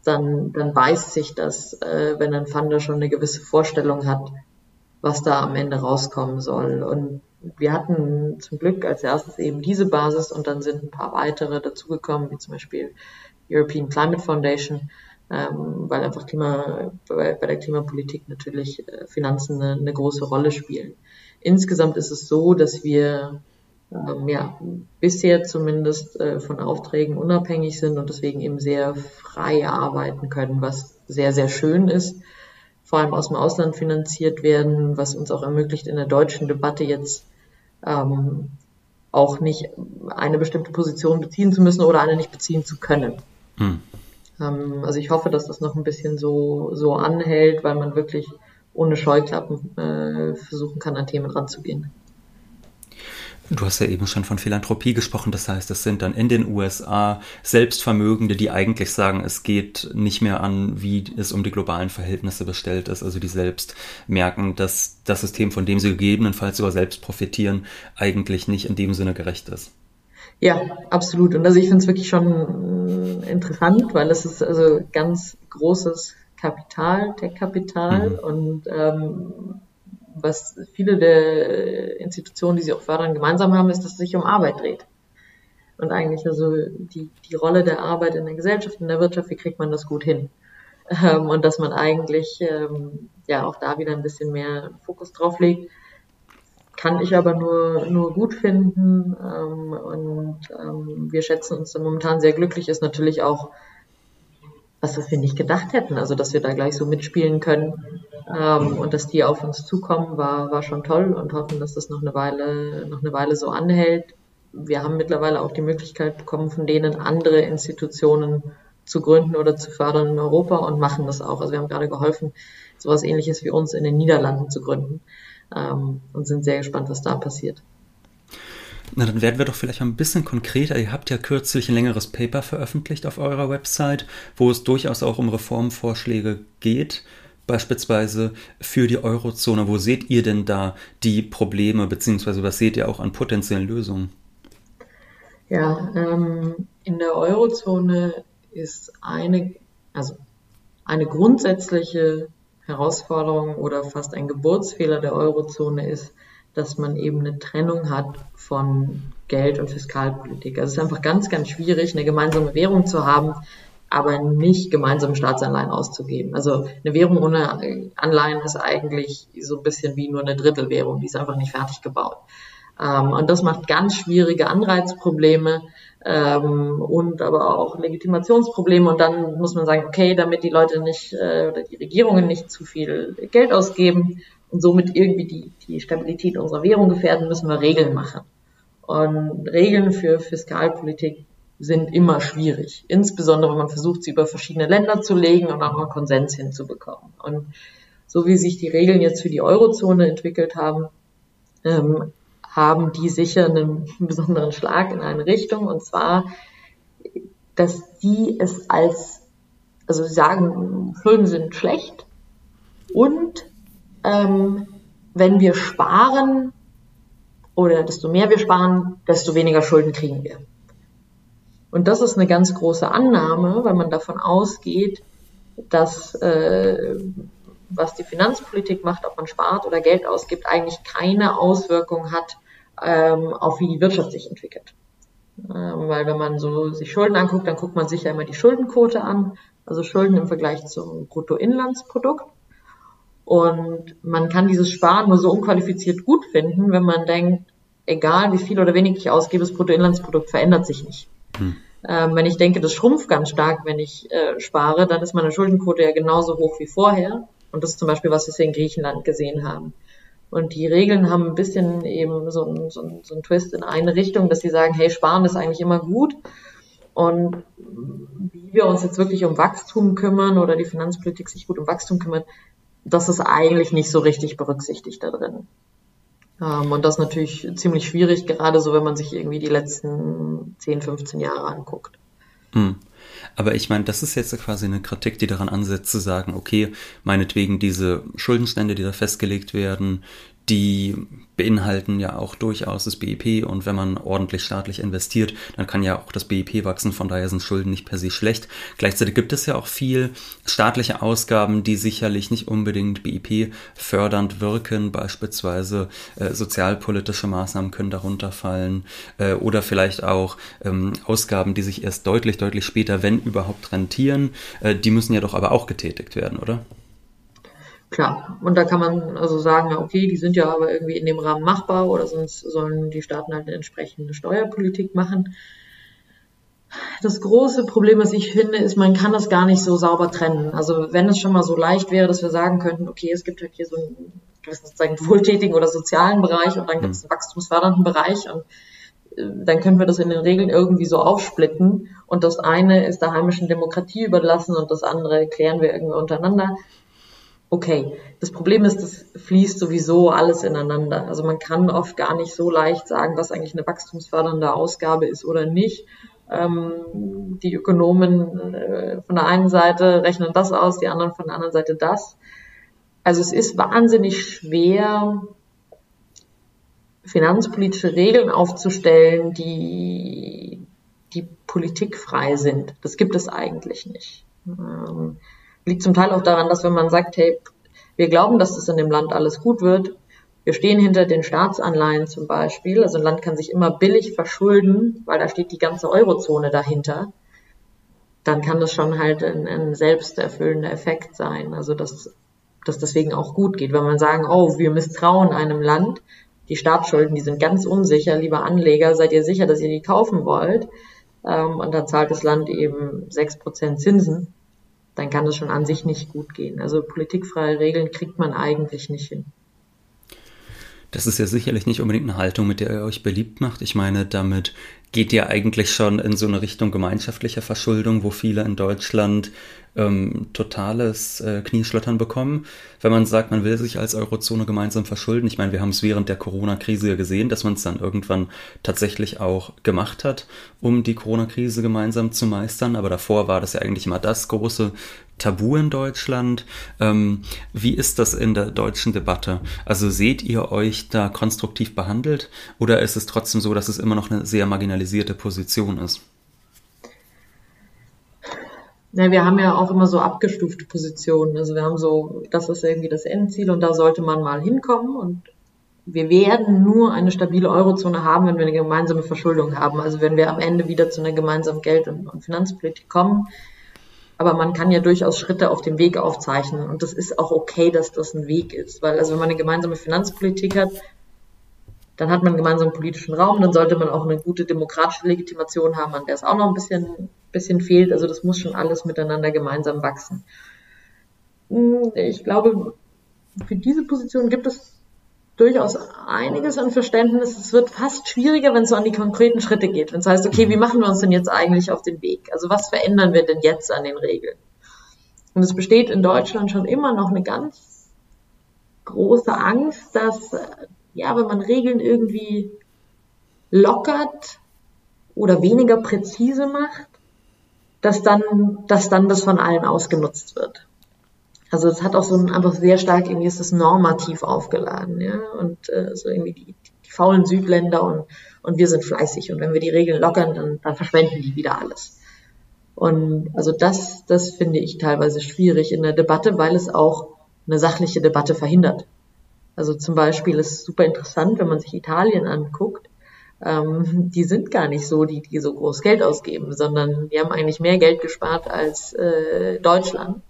[SPEAKER 3] dann, dann weiß sich das, äh, wenn ein Funder schon eine gewisse Vorstellung hat, was da am Ende rauskommen soll. Und wir hatten zum Glück als erstes eben diese Basis und dann sind ein paar weitere dazugekommen, wie zum Beispiel European Climate Foundation, ähm, weil einfach Klima, bei, bei der Klimapolitik natürlich äh, Finanzen eine, eine, große Rolle spielen. Insgesamt ist es so, dass wir ähm, ja, bisher zumindest äh, von Aufträgen unabhängig sind und deswegen eben sehr frei arbeiten können, was sehr, sehr schön ist vor allem aus dem Ausland finanziert werden, was uns auch ermöglicht, in der deutschen Debatte jetzt ähm, auch nicht eine bestimmte Position beziehen zu müssen oder eine nicht beziehen zu können. Hm. Ähm, also ich hoffe, dass das noch ein bisschen so, so anhält, weil man wirklich ohne Scheuklappen äh, versuchen kann, an Themen ranzugehen.
[SPEAKER 2] Du hast ja eben schon von Philanthropie gesprochen, das heißt, es sind dann in den USA Selbstvermögende, die eigentlich sagen, es geht nicht mehr an, wie es um die globalen Verhältnisse bestellt ist, also die selbst merken, dass das System, von dem sie gegebenenfalls sogar selbst profitieren, eigentlich nicht in dem Sinne gerecht ist.
[SPEAKER 3] Ja, absolut. Und also ich finde es wirklich schon interessant, weil es ist also ganz großes Kapital, Tech-Kapital mhm. und ähm, was viele der Institutionen, die sie auch fördern, gemeinsam haben, ist, dass es sich um Arbeit dreht. Und eigentlich also die, die Rolle der Arbeit in der Gesellschaft, in der Wirtschaft, wie kriegt man das gut hin? Ähm, und dass man eigentlich ähm, ja auch da wieder ein bisschen mehr Fokus drauf legt, kann ich aber nur, nur gut finden. Ähm, und ähm, wir schätzen uns da momentan sehr glücklich, ist natürlich auch was wir nicht gedacht hätten. Also, dass wir da gleich so mitspielen können ähm, und dass die auf uns zukommen, war, war schon toll und hoffen, dass das noch eine Weile, noch eine Weile so anhält. Wir haben mittlerweile auch die Möglichkeit bekommen, von denen andere Institutionen zu gründen oder zu fördern in Europa und machen das auch. Also wir haben gerade geholfen, sowas ähnliches wie uns in den Niederlanden zu gründen ähm, und sind sehr gespannt, was da passiert.
[SPEAKER 2] Na, dann werden wir doch vielleicht mal ein bisschen konkreter. Ihr habt ja kürzlich ein längeres Paper veröffentlicht auf eurer Website, wo es durchaus auch um Reformvorschläge geht, beispielsweise für die Eurozone. Wo seht ihr denn da die Probleme, beziehungsweise was seht ihr auch an potenziellen Lösungen?
[SPEAKER 3] Ja, ähm, in der Eurozone ist eine, also eine grundsätzliche Herausforderung oder fast ein Geburtsfehler der Eurozone ist, dass man eben eine Trennung hat von Geld- und Fiskalpolitik. Also es ist einfach ganz, ganz schwierig, eine gemeinsame Währung zu haben, aber nicht gemeinsam Staatsanleihen auszugeben. Also eine Währung ohne Anleihen ist eigentlich so ein bisschen wie nur eine Drittelwährung, die ist einfach nicht fertig gebaut. Ähm, und das macht ganz schwierige Anreizprobleme ähm, und aber auch Legitimationsprobleme. Und dann muss man sagen, okay, damit die Leute nicht äh, oder die Regierungen nicht zu viel Geld ausgeben und somit irgendwie die, die Stabilität unserer Währung gefährden, müssen wir Regeln machen. Und Regeln für Fiskalpolitik sind immer schwierig. Insbesondere, wenn man versucht, sie über verschiedene Länder zu legen und auch mal Konsens hinzubekommen. Und so wie sich die Regeln jetzt für die Eurozone entwickelt haben, ähm, haben die sicher einen besonderen Schlag in eine Richtung. Und zwar, dass die es als, also sie sagen, Schulden sind schlecht und ähm, wenn wir sparen oder desto mehr wir sparen, desto weniger Schulden kriegen wir. Und das ist eine ganz große Annahme, weil man davon ausgeht, dass äh, was die Finanzpolitik macht, ob man spart oder Geld ausgibt, eigentlich keine Auswirkung hat ähm, auf wie die Wirtschaft sich entwickelt. Ähm, weil wenn man so sich Schulden anguckt, dann guckt man sich ja immer die Schuldenquote an, also Schulden im Vergleich zum Bruttoinlandsprodukt. Und man kann dieses Sparen nur so unqualifiziert gut finden, wenn man denkt, egal wie viel oder wenig ich ausgebe, das Bruttoinlandsprodukt verändert sich nicht. Hm. Ähm, wenn ich denke, das schrumpft ganz stark, wenn ich äh, spare, dann ist meine Schuldenquote ja genauso hoch wie vorher. Und das ist zum Beispiel, was wir in Griechenland gesehen haben. Und die Regeln haben ein bisschen eben so einen so so ein Twist in eine Richtung, dass sie sagen, hey, sparen ist eigentlich immer gut. Und wie wir uns jetzt wirklich um Wachstum kümmern oder die Finanzpolitik sich gut um Wachstum kümmert, das ist eigentlich nicht so richtig berücksichtigt da drin. Ähm, und das ist natürlich ziemlich schwierig, gerade so, wenn man sich irgendwie die letzten 10, 15 Jahre anguckt.
[SPEAKER 2] Hm. Aber ich meine, das ist jetzt quasi eine Kritik, die daran ansetzt zu sagen, okay, meinetwegen diese Schuldenstände, die da festgelegt werden, die beinhalten ja auch durchaus das BIP und wenn man ordentlich staatlich investiert, dann kann ja auch das BIP wachsen, von daher sind Schulden nicht per se schlecht. Gleichzeitig gibt es ja auch viel staatliche Ausgaben, die sicherlich nicht unbedingt BIP fördernd wirken, beispielsweise äh, sozialpolitische Maßnahmen können darunter fallen äh, oder vielleicht auch ähm, Ausgaben, die sich erst deutlich, deutlich später, wenn überhaupt, rentieren, äh, die müssen ja doch aber auch getätigt werden, oder?
[SPEAKER 3] Klar, und da kann man also sagen, okay, die sind ja aber irgendwie in dem Rahmen machbar oder sonst sollen die Staaten halt eine entsprechende Steuerpolitik machen. Das große Problem, was ich finde, ist, man kann das gar nicht so sauber trennen. Also wenn es schon mal so leicht wäre, dass wir sagen könnten, okay, es gibt halt hier so einen gewissen sozusagen wohltätigen oder sozialen Bereich und dann gibt es einen wachstumsfördernden Bereich und äh, dann können wir das in den Regeln irgendwie so aufsplitten und das eine ist der heimischen Demokratie überlassen und das andere klären wir irgendwie untereinander okay. Das Problem ist, das fließt sowieso alles ineinander. Also man kann oft gar nicht so leicht sagen, was eigentlich eine wachstumsfördernde Ausgabe ist oder nicht. Ähm, die Ökonomen äh, von der einen Seite rechnen das aus, die anderen von der anderen Seite das. Also es ist wahnsinnig schwer, finanzpolitische Regeln aufzustellen, die, die politikfrei sind. Das gibt es eigentlich nicht. Ähm, liegt zum Teil auch daran, dass wenn man sagt, hey, wir glauben, dass das in dem Land alles gut wird, wir stehen hinter den Staatsanleihen zum Beispiel, also ein Land kann sich immer billig verschulden, weil da steht die ganze Eurozone dahinter, dann kann das schon halt ein, ein selbsterfüllender Effekt sein, also dass das deswegen auch gut geht. Wenn man sagen, oh, wir misstrauen einem Land, die Staatsschulden, die sind ganz unsicher, lieber Anleger, seid ihr sicher, dass ihr die kaufen wollt? Ähm, und dann zahlt das Land eben sechs Prozent Zinsen dann kann es schon an sich nicht gut gehen. Also politikfreie Regeln kriegt man eigentlich nicht hin.
[SPEAKER 2] Das ist ja sicherlich nicht unbedingt eine Haltung, mit der ihr euch beliebt macht. Ich meine, damit geht ihr eigentlich schon in so eine Richtung gemeinschaftlicher Verschuldung, wo viele in Deutschland ähm, totales äh, Knieschlottern bekommen, wenn man sagt, man will sich als Eurozone gemeinsam verschulden. Ich meine, wir haben es während der Corona-Krise ja gesehen, dass man es dann irgendwann tatsächlich auch gemacht hat, um die Corona-Krise gemeinsam zu meistern. Aber davor war das ja eigentlich immer das große Tabu in Deutschland. Ähm, wie ist das in der deutschen Debatte? Also seht ihr euch da konstruktiv behandelt oder ist es trotzdem so, dass es immer noch eine sehr marginalisierte Position ist.
[SPEAKER 3] Ja, wir haben ja auch immer so abgestufte Positionen. Also wir haben so, das ist irgendwie das Endziel und da sollte man mal hinkommen und wir werden nur eine stabile Eurozone haben, wenn wir eine gemeinsame Verschuldung haben. Also wenn wir am Ende wieder zu einer gemeinsamen Geld- und, und Finanzpolitik kommen. Aber man kann ja durchaus Schritte auf dem Weg aufzeichnen. Und das ist auch okay, dass das ein Weg ist. Weil also wenn man eine gemeinsame Finanzpolitik hat, dann hat man einen gemeinsamen politischen Raum, dann sollte man auch eine gute demokratische Legitimation haben, an der es auch noch ein bisschen, bisschen fehlt. Also das muss schon alles miteinander gemeinsam wachsen. Hm, ich glaube, für diese Position gibt es durchaus einiges an Verständnis. Es wird fast schwieriger, wenn es so an die konkreten Schritte geht. Wenn es heißt, okay, wie mhm. machen wir uns denn jetzt eigentlich auf den Weg? Also was verändern wir denn jetzt an den Regeln? Und es besteht in Deutschland schon immer noch eine ganz große Angst, dass, ja, wenn man Regeln irgendwie lockert oder weniger präzise macht, dass dann, dass dann das von allen ausgenutzt wird. Also es hat auch so ein einfach sehr stark irgendwie ist es normativ aufgeladen, ja. Und äh, so irgendwie die, die faulen Südländer und, und wir sind fleißig. Und wenn wir die Regeln lockern, dann, dann verschwenden die wieder alles. Und also das, das finde ich teilweise schwierig in der Debatte, weil es auch eine sachliche Debatte verhindert. Also zum Beispiel ist es super interessant, wenn man sich Italien anguckt. Ähm, die sind gar nicht so, die, die so groß Geld ausgeben, sondern die haben eigentlich mehr Geld gespart als äh, Deutschland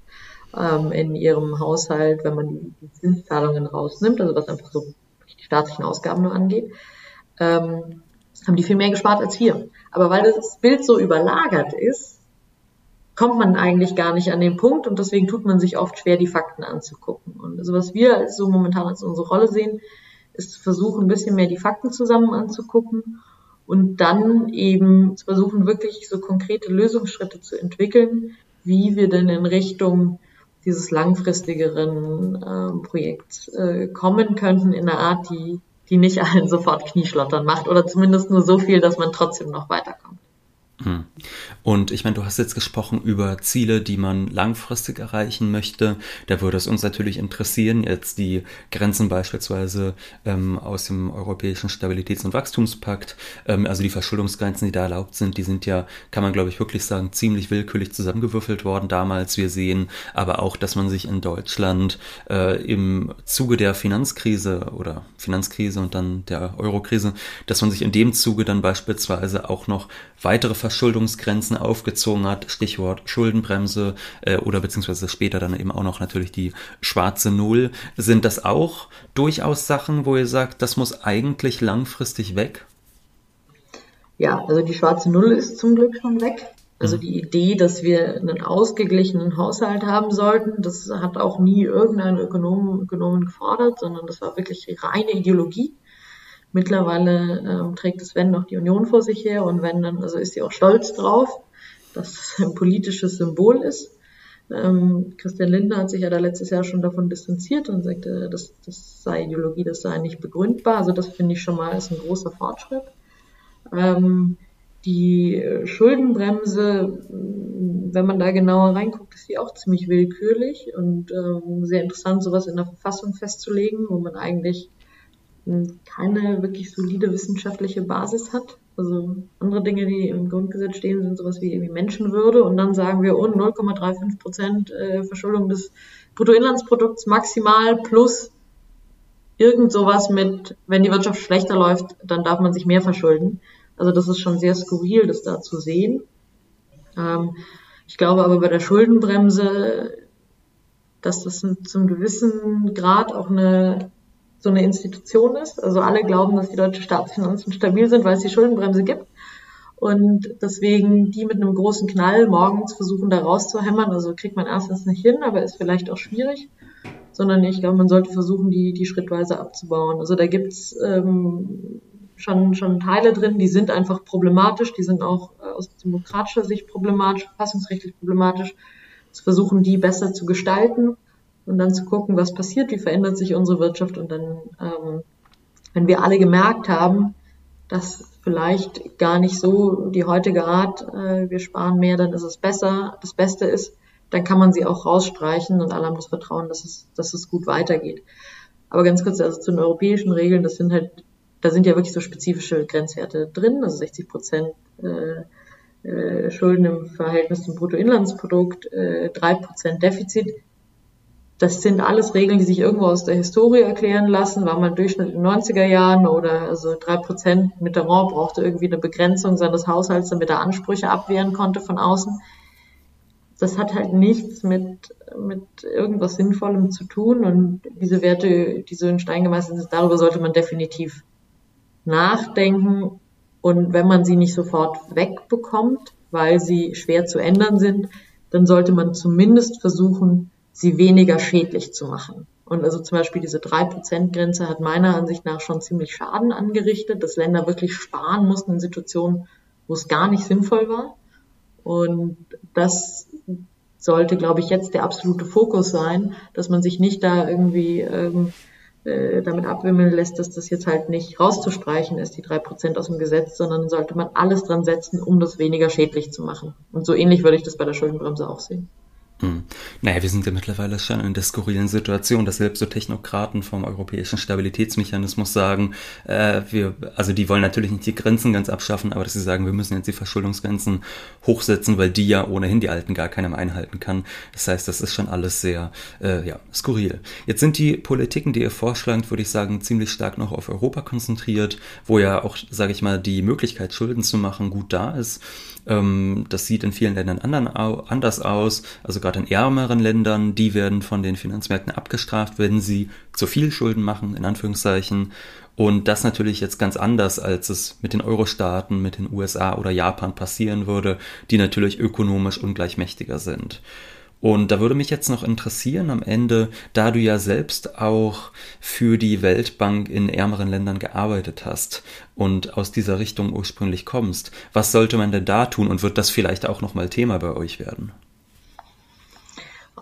[SPEAKER 3] ähm, in ihrem Haushalt, wenn man die, Zinszahlungen rausnimmt, also was einfach so die staatlichen Ausgaben nur angeht, ähm, haben die viel mehr gespart als wir. Aber weil das Bild so überlagert ist, kommt man eigentlich gar nicht an den Punkt und deswegen tut man sich oft schwer, die Fakten anzugucken. Und also was wir so momentan als unsere Rolle sehen, ist zu versuchen, ein bisschen mehr die Fakten zusammen anzugucken und dann eben zu versuchen, wirklich so konkrete Lösungsschritte zu entwickeln, wie wir denn in Richtung dieses langfristigeren äh, Projekts äh, kommen könnten in einer Art, die, die nicht allen sofort Knieschlottern macht oder zumindest nur so viel, dass man trotzdem noch weiterkommt.
[SPEAKER 2] Hm. Und ich meine, du hast jetzt gesprochen über Ziele, die man langfristig erreichen möchte. Da würde es uns natürlich interessieren, jetzt die Grenzen beispielsweise ähm, aus dem Europäischen Stabilitäts- und Wachstumspakt, ähm, also die Verschuldungsgrenzen, die da erlaubt sind, die sind ja, kann man glaube ich wirklich sagen, ziemlich willkürlich zusammengewürfelt worden damals. Wir sehen aber auch, dass man sich in Deutschland äh, im Zuge der Finanzkrise oder Finanzkrise und dann der Eurokrise, dass man sich in dem Zuge dann beispielsweise auch noch weitere Verschuldungsgrenzen aufgezogen hat, Stichwort Schuldenbremse äh, oder beziehungsweise später dann eben auch noch natürlich die schwarze Null. Sind das auch durchaus Sachen, wo ihr sagt, das muss eigentlich langfristig weg?
[SPEAKER 3] Ja, also die schwarze Null ist zum Glück schon weg. Also mhm. die Idee, dass wir einen ausgeglichenen Haushalt haben sollten, das hat auch nie irgendein Ökonom, Ökonomen gefordert, sondern das war wirklich reine Ideologie. Mittlerweile ähm, trägt es wenn noch die Union vor sich her und wenn dann, also ist sie auch stolz drauf, dass es ein politisches Symbol ist. Ähm, Christian Lindner hat sich ja da letztes Jahr schon davon distanziert und sagte, das, das sei Ideologie, das sei nicht begründbar. Also das finde ich schon mal ist ein großer Fortschritt. Ähm, die Schuldenbremse, wenn man da genauer reinguckt, ist die auch ziemlich willkürlich und ähm, sehr interessant, sowas in der Verfassung festzulegen, wo man eigentlich keine wirklich solide wissenschaftliche Basis hat. Also andere Dinge, die im Grundgesetz stehen, sind sowas wie irgendwie Menschenwürde und dann sagen wir, oh, 0,35 Prozent äh, Verschuldung des Bruttoinlandsprodukts maximal plus irgend sowas mit, wenn die Wirtschaft schlechter läuft, dann darf man sich mehr verschulden. Also das ist schon sehr skurril, das da zu sehen. Ähm, ich glaube aber bei der Schuldenbremse, dass das zum gewissen Grad auch eine so eine Institution ist. Also alle glauben, dass die deutsche Staatsfinanzen stabil sind, weil es die Schuldenbremse gibt. Und deswegen die mit einem großen Knall morgens versuchen, da rauszuhämmern. Also kriegt man erstens nicht hin, aber ist vielleicht auch schwierig. Sondern ich glaube, man sollte versuchen, die, die schrittweise abzubauen. Also da gibt's ähm, schon, schon Teile drin, die sind einfach problematisch, die sind auch äh, aus demokratischer Sicht problematisch, verfassungsrechtlich problematisch. Zu versuchen, die besser zu gestalten und dann zu gucken, was passiert, wie verändert sich unsere Wirtschaft und dann, ähm, wenn wir alle gemerkt haben, dass vielleicht gar nicht so die heutige Art, äh, wir sparen mehr, dann ist es besser, das Beste ist, dann kann man sie auch rausstreichen und alle haben das Vertrauen, dass es, dass es gut weitergeht. Aber ganz kurz, also zu den europäischen Regeln, das sind halt da sind ja wirklich so spezifische Grenzwerte drin, also 60 Prozent äh, äh, Schulden im Verhältnis zum Bruttoinlandsprodukt, äh, 3 Prozent Defizit. Das sind alles Regeln, die sich irgendwo aus der Historie erklären lassen. War mal Durchschnitt in den 90er Jahren oder also drei Prozent Mitterrand brauchte irgendwie eine Begrenzung seines Haushalts, damit er Ansprüche abwehren konnte von außen. Das hat halt nichts mit, mit irgendwas Sinnvollem zu tun und diese Werte, die so in Stein gemeißelt sind, darüber sollte man definitiv nachdenken und wenn man sie nicht sofort wegbekommt, weil sie schwer zu ändern sind, dann sollte man zumindest versuchen, sie weniger schädlich zu machen. Und also zum Beispiel diese 3%-Grenze hat meiner Ansicht nach schon ziemlich Schaden angerichtet, dass Länder wirklich sparen mussten in Situationen, wo es gar nicht sinnvoll war. Und das sollte, glaube ich, jetzt der absolute Fokus sein, dass man sich nicht da irgendwie ähm, äh, damit abwimmeln lässt, dass das jetzt halt nicht rauszustreichen ist, die drei Prozent aus dem Gesetz, sondern sollte man alles dran setzen, um das weniger schädlich zu machen. Und so ähnlich würde ich das bei der Schuldenbremse auch sehen.
[SPEAKER 2] Hm. Naja, wir sind ja mittlerweile schon in der skurrilen Situation, dass selbst so Technokraten vom europäischen Stabilitätsmechanismus sagen, äh, wir, also die wollen natürlich nicht die Grenzen ganz abschaffen, aber dass sie sagen, wir müssen jetzt die Verschuldungsgrenzen hochsetzen, weil die ja ohnehin die alten gar keiner einhalten kann. Das heißt, das ist schon alles sehr, äh, ja, skurril. Jetzt sind die Politiken, die ihr vorschlagt, würde ich sagen, ziemlich stark noch auf Europa konzentriert, wo ja auch, sage ich mal, die Möglichkeit, Schulden zu machen, gut da ist. Ähm, das sieht in vielen Ländern anders aus. Also gerade in ärmeren Ländern, die werden von den Finanzmärkten abgestraft, wenn sie zu viel Schulden machen, in Anführungszeichen. Und das natürlich jetzt ganz anders, als es mit den Euro-Staaten, mit den USA oder Japan passieren würde, die natürlich ökonomisch ungleich mächtiger sind. Und da würde mich jetzt noch interessieren am Ende, da du ja selbst auch für die Weltbank in ärmeren Ländern gearbeitet hast und aus dieser Richtung ursprünglich kommst, was sollte man denn da tun und wird das vielleicht auch nochmal Thema bei euch werden?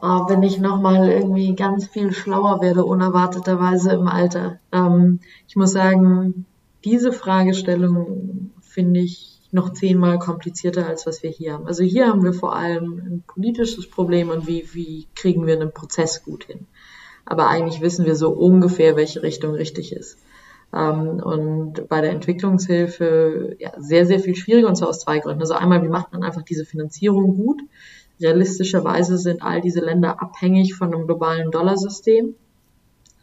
[SPEAKER 3] Oh, wenn ich nochmal irgendwie ganz viel schlauer werde, unerwarteterweise im Alter. Ähm, ich muss sagen, diese Fragestellung finde ich noch zehnmal komplizierter, als was wir hier haben. Also hier haben wir vor allem ein politisches Problem und wie, wie kriegen wir einen Prozess gut hin. Aber eigentlich wissen wir so ungefähr, welche Richtung richtig ist. Ähm, und bei der Entwicklungshilfe ja, sehr, sehr viel schwieriger und zwar aus zwei Gründen. Also einmal, wie macht man einfach diese Finanzierung gut? Realistischerweise sind all diese Länder abhängig von einem globalen Dollarsystem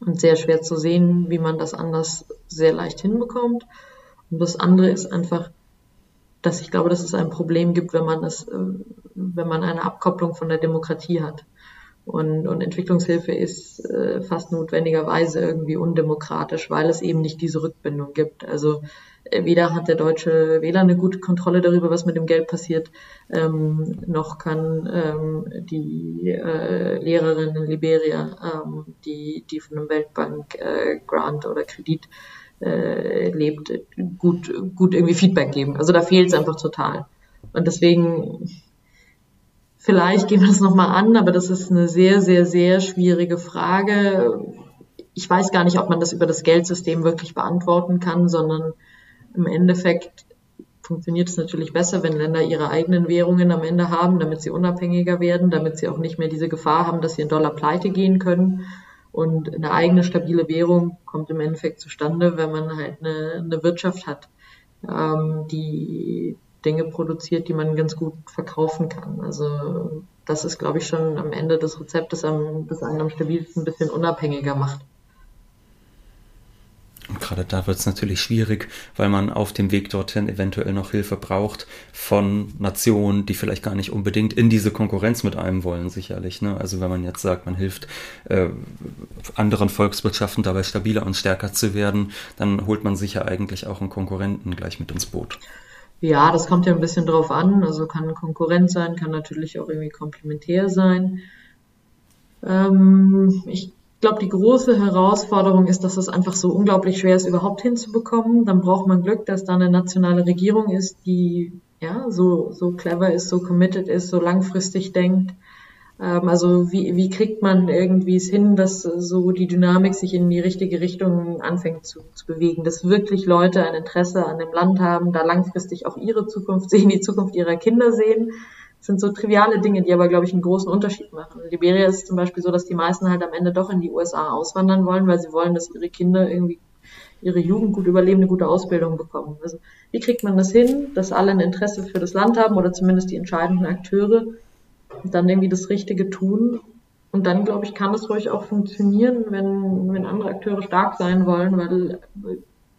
[SPEAKER 3] und sehr schwer zu sehen, wie man das anders sehr leicht hinbekommt. Und das andere ist einfach, dass ich glaube, dass es ein Problem gibt, wenn man es, äh, wenn man eine Abkopplung von der Demokratie hat. Und, und Entwicklungshilfe ist äh, fast notwendigerweise irgendwie undemokratisch, weil es eben nicht diese Rückbindung gibt. Also äh, weder hat der deutsche Wähler eine gute Kontrolle darüber, was mit dem Geld passiert, ähm, noch kann ähm, die äh, Lehrerin in Liberia, ähm, die, die von einem Weltbank äh, oder Kredit äh, lebt, gut, gut irgendwie Feedback geben. Also da fehlt es einfach total. Und deswegen, vielleicht gehen wir das nochmal an, aber das ist eine sehr, sehr, sehr schwierige Frage. Ich weiß gar nicht, ob man das über das Geldsystem wirklich beantworten kann, sondern im Endeffekt funktioniert es natürlich besser, wenn Länder ihre eigenen Währungen am Ende haben, damit sie unabhängiger werden, damit sie auch nicht mehr diese Gefahr haben, dass sie in Dollar pleite gehen können und eine eigene stabile Währung kommt im Endeffekt zustande, wenn man halt eine, eine Wirtschaft hat, ähm, die Dinge produziert, die man ganz gut verkaufen kann. Also das ist, glaube ich, schon am Ende des Rezeptes, das einen am stabilsten ein bisschen unabhängiger macht.
[SPEAKER 2] Und gerade da wird es natürlich schwierig, weil man auf dem Weg dorthin eventuell noch Hilfe braucht von Nationen, die vielleicht gar nicht unbedingt in diese Konkurrenz mit einem wollen, sicherlich. Ne? Also wenn man jetzt sagt, man hilft äh, anderen Volkswirtschaften dabei stabiler und stärker zu werden, dann holt man sich ja eigentlich auch einen Konkurrenten gleich mit ins Boot.
[SPEAKER 3] Ja, das kommt ja ein bisschen drauf an. Also kann Konkurrent sein, kann natürlich auch irgendwie komplementär sein. Ähm, ich glaube, die große Herausforderung ist, dass es einfach so unglaublich schwer ist, überhaupt hinzubekommen. Dann braucht man Glück, dass da eine nationale Regierung ist, die ja so, so clever ist, so committed ist, so langfristig denkt. Ähm, also wie, wie kriegt man irgendwie es hin, dass so die Dynamik sich in die richtige Richtung anfängt zu, zu bewegen, dass wirklich Leute ein Interesse an dem Land haben, da langfristig auch ihre Zukunft sehen, die Zukunft ihrer Kinder sehen sind so triviale Dinge, die aber, glaube ich, einen großen Unterschied machen. In Liberia ist es zum Beispiel so, dass die meisten halt am Ende doch in die USA auswandern wollen, weil sie wollen, dass ihre Kinder irgendwie ihre Jugend gut überleben, eine gute Ausbildung bekommen. Also wie kriegt man das hin, dass alle ein Interesse für das Land haben oder zumindest die entscheidenden Akteure dann irgendwie das Richtige tun. Und dann, glaube ich, kann es ruhig auch funktionieren, wenn, wenn andere Akteure stark sein wollen, weil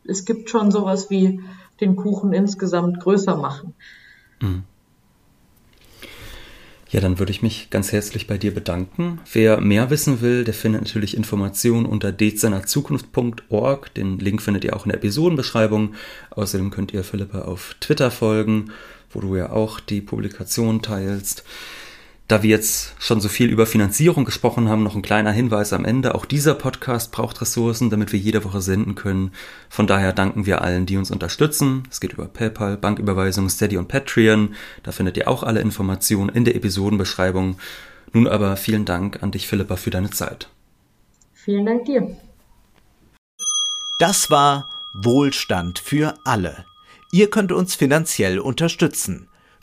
[SPEAKER 3] es gibt schon sowas wie den Kuchen insgesamt größer machen. Mhm.
[SPEAKER 2] Ja, dann würde ich mich ganz herzlich bei dir bedanken. Wer mehr wissen will, der findet natürlich Informationen unter dezernerzukunft.org. Den Link findet ihr auch in der Episodenbeschreibung. Außerdem könnt ihr Philippa auf Twitter folgen, wo du ja auch die Publikation teilst. Da wir jetzt schon so viel über Finanzierung gesprochen haben, noch ein kleiner Hinweis am Ende. Auch dieser Podcast braucht Ressourcen, damit wir jede Woche senden können. Von daher danken wir allen, die uns unterstützen. Es geht über PayPal, Banküberweisung, Steady und Patreon. Da findet ihr auch alle Informationen in der Episodenbeschreibung. Nun aber vielen Dank an dich, Philippa, für deine Zeit.
[SPEAKER 3] Vielen Dank dir.
[SPEAKER 1] Das war Wohlstand für alle. Ihr könnt uns finanziell unterstützen